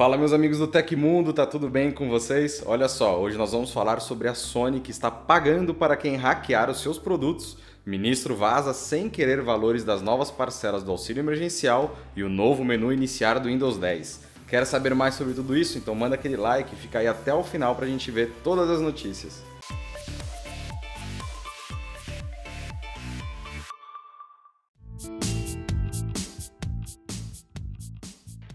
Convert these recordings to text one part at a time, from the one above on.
Fala meus amigos do Tecmundo, tá tudo bem com vocês? Olha só, hoje nós vamos falar sobre a Sony que está pagando para quem hackear os seus produtos. Ministro vaza sem querer valores das novas parcelas do auxílio emergencial e o novo menu iniciar do Windows 10. Quer saber mais sobre tudo isso? Então manda aquele like e fica aí até o final para a gente ver todas as notícias.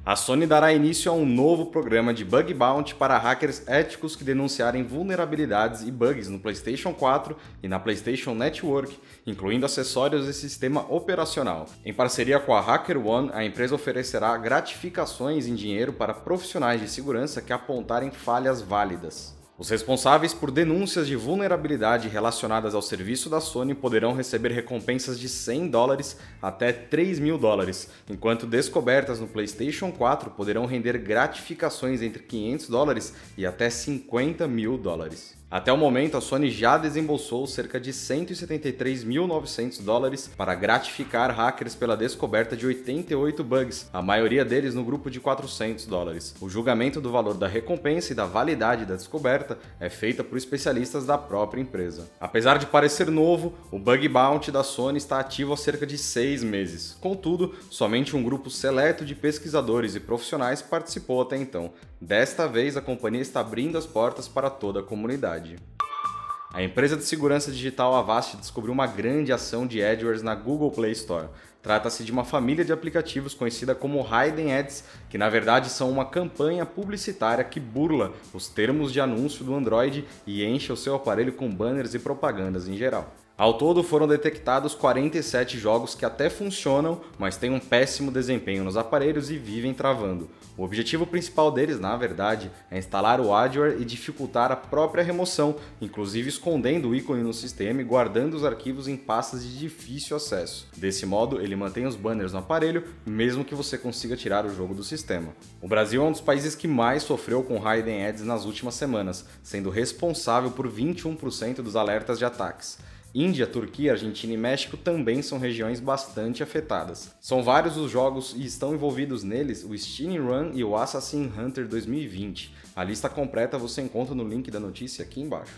A Sony dará início a um novo programa de bug bounty para hackers éticos que denunciarem vulnerabilidades e bugs no PlayStation 4 e na PlayStation Network, incluindo acessórios e sistema operacional. Em parceria com a HackerOne, a empresa oferecerá gratificações em dinheiro para profissionais de segurança que apontarem falhas válidas. Os responsáveis por denúncias de vulnerabilidade relacionadas ao serviço da Sony poderão receber recompensas de 100 dólares até 3 mil dólares, enquanto descobertas no PlayStation 4 poderão render gratificações entre 500 dólares e até 50 mil dólares. Até o momento, a Sony já desembolsou cerca de 173.900 dólares para gratificar hackers pela descoberta de 88 bugs, a maioria deles no grupo de 400 dólares. O julgamento do valor da recompensa e da validade da descoberta é feita por especialistas da própria empresa. Apesar de parecer novo, o bug bounty da Sony está ativo há cerca de seis meses. Contudo, somente um grupo seleto de pesquisadores e profissionais participou até então. Desta vez, a companhia está abrindo as portas para toda a comunidade. A empresa de segurança digital Avast descobriu uma grande ação de AdWords na Google Play Store. Trata-se de uma família de aplicativos conhecida como Hidden Ads, que na verdade são uma campanha publicitária que burla os termos de anúncio do Android e enche o seu aparelho com banners e propagandas em geral. Ao todo foram detectados 47 jogos que até funcionam, mas têm um péssimo desempenho nos aparelhos e vivem travando. O objetivo principal deles, na verdade, é instalar o adware e dificultar a própria remoção, inclusive escondendo o ícone no sistema e guardando os arquivos em pastas de difícil acesso. Desse modo, ele mantém os banners no aparelho, mesmo que você consiga tirar o jogo do sistema. O Brasil é um dos países que mais sofreu com Hidden Ads nas últimas semanas, sendo responsável por 21% dos alertas de ataques. Índia, Turquia, Argentina e México também são regiões bastante afetadas. São vários os jogos e estão envolvidos neles o Steam Run e o Assassin Hunter 2020. A lista completa você encontra no link da notícia aqui embaixo.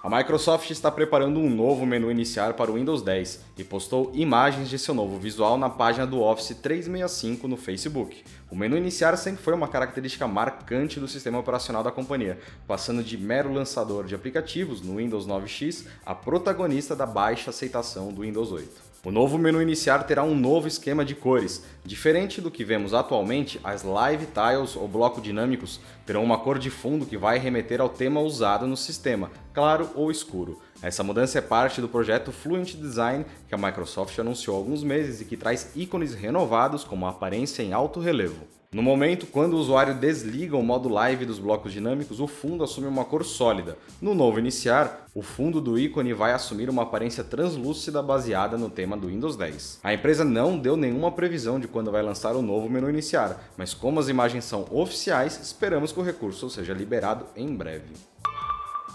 A Microsoft está preparando um novo menu iniciar para o Windows 10 e postou imagens de seu novo visual na página do Office 365 no Facebook. O menu iniciar sempre foi uma característica marcante do sistema operacional da companhia, passando de mero lançador de aplicativos no Windows 9X a protagonista da baixa aceitação do Windows 8. O novo menu iniciar terá um novo esquema de cores. Diferente do que vemos atualmente, as Live Tiles ou bloco dinâmicos terão uma cor de fundo que vai remeter ao tema usado no sistema, claro ou escuro. Essa mudança é parte do projeto Fluent Design que a Microsoft anunciou há alguns meses e que traz ícones renovados como aparência em alto relevo. No momento, quando o usuário desliga o modo live dos blocos dinâmicos, o fundo assume uma cor sólida. No novo iniciar, o fundo do ícone vai assumir uma aparência translúcida baseada no tema do Windows 10. A empresa não deu nenhuma previsão de quando vai lançar o novo menu iniciar, mas como as imagens são oficiais, esperamos que o recurso seja liberado em breve.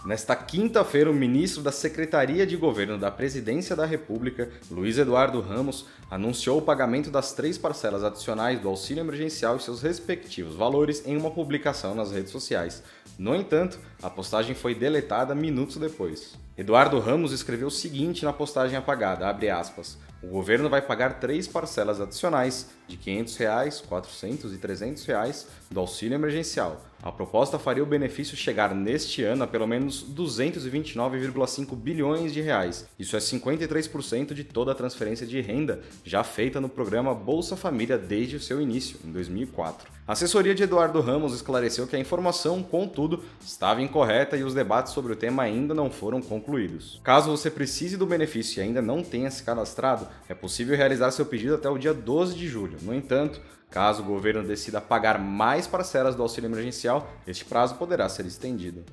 Nesta quinta-feira, o ministro da Secretaria de Governo da Presidência da República, Luiz Eduardo Ramos, anunciou o pagamento das três parcelas adicionais do auxílio emergencial e seus respectivos valores em uma publicação nas redes sociais. No entanto, a postagem foi deletada minutos depois. Eduardo Ramos escreveu o seguinte na postagem apagada, aspas, o governo vai pagar três parcelas adicionais de 500 reais, 400 e 300 reais do auxílio emergencial. A proposta faria o benefício chegar neste ano a pelo menos 229,5 bilhões de reais. Isso é 53% de toda a transferência de renda já feita no programa Bolsa Família desde o seu início, em 2004. A assessoria de Eduardo Ramos esclareceu que a informação, contudo, estava incorreta e os debates sobre o tema ainda não foram concluídos. Caso você precise do benefício e ainda não tenha se cadastrado, é possível realizar seu pedido até o dia 12 de julho. No entanto, caso o governo decida pagar mais parcelas do auxílio emergencial, este prazo poderá ser estendido.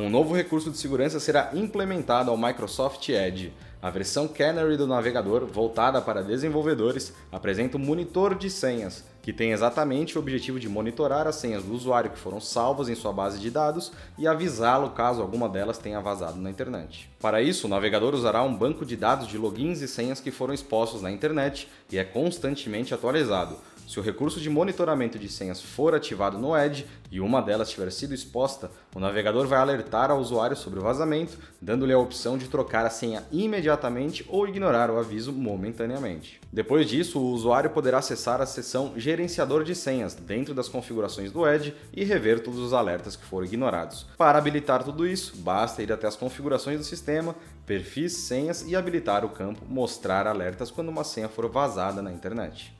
Um novo recurso de segurança será implementado ao Microsoft Edge. A versão Canary do navegador, voltada para desenvolvedores, apresenta um monitor de senhas, que tem exatamente o objetivo de monitorar as senhas do usuário que foram salvas em sua base de dados e avisá-lo caso alguma delas tenha vazado na internet. Para isso, o navegador usará um banco de dados de logins e senhas que foram expostos na internet e é constantemente atualizado. Se o recurso de monitoramento de senhas for ativado no Edge e uma delas tiver sido exposta, o navegador vai alertar ao usuário sobre o vazamento, dando-lhe a opção de trocar a senha imediatamente ou ignorar o aviso momentaneamente. Depois disso, o usuário poderá acessar a seção Gerenciador de senhas dentro das configurações do Edge e rever todos os alertas que foram ignorados. Para habilitar tudo isso, basta ir até as configurações do sistema, perfis, senhas e habilitar o campo Mostrar alertas quando uma senha for vazada na internet.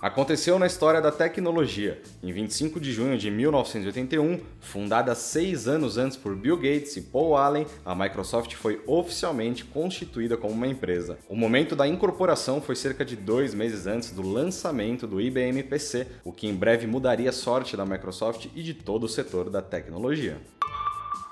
Aconteceu na história da tecnologia. Em 25 de junho de 1981, fundada seis anos antes por Bill Gates e Paul Allen, a Microsoft foi oficialmente constituída como uma empresa. O momento da incorporação foi cerca de dois meses antes do lançamento do IBM PC, o que em breve mudaria a sorte da Microsoft e de todo o setor da tecnologia.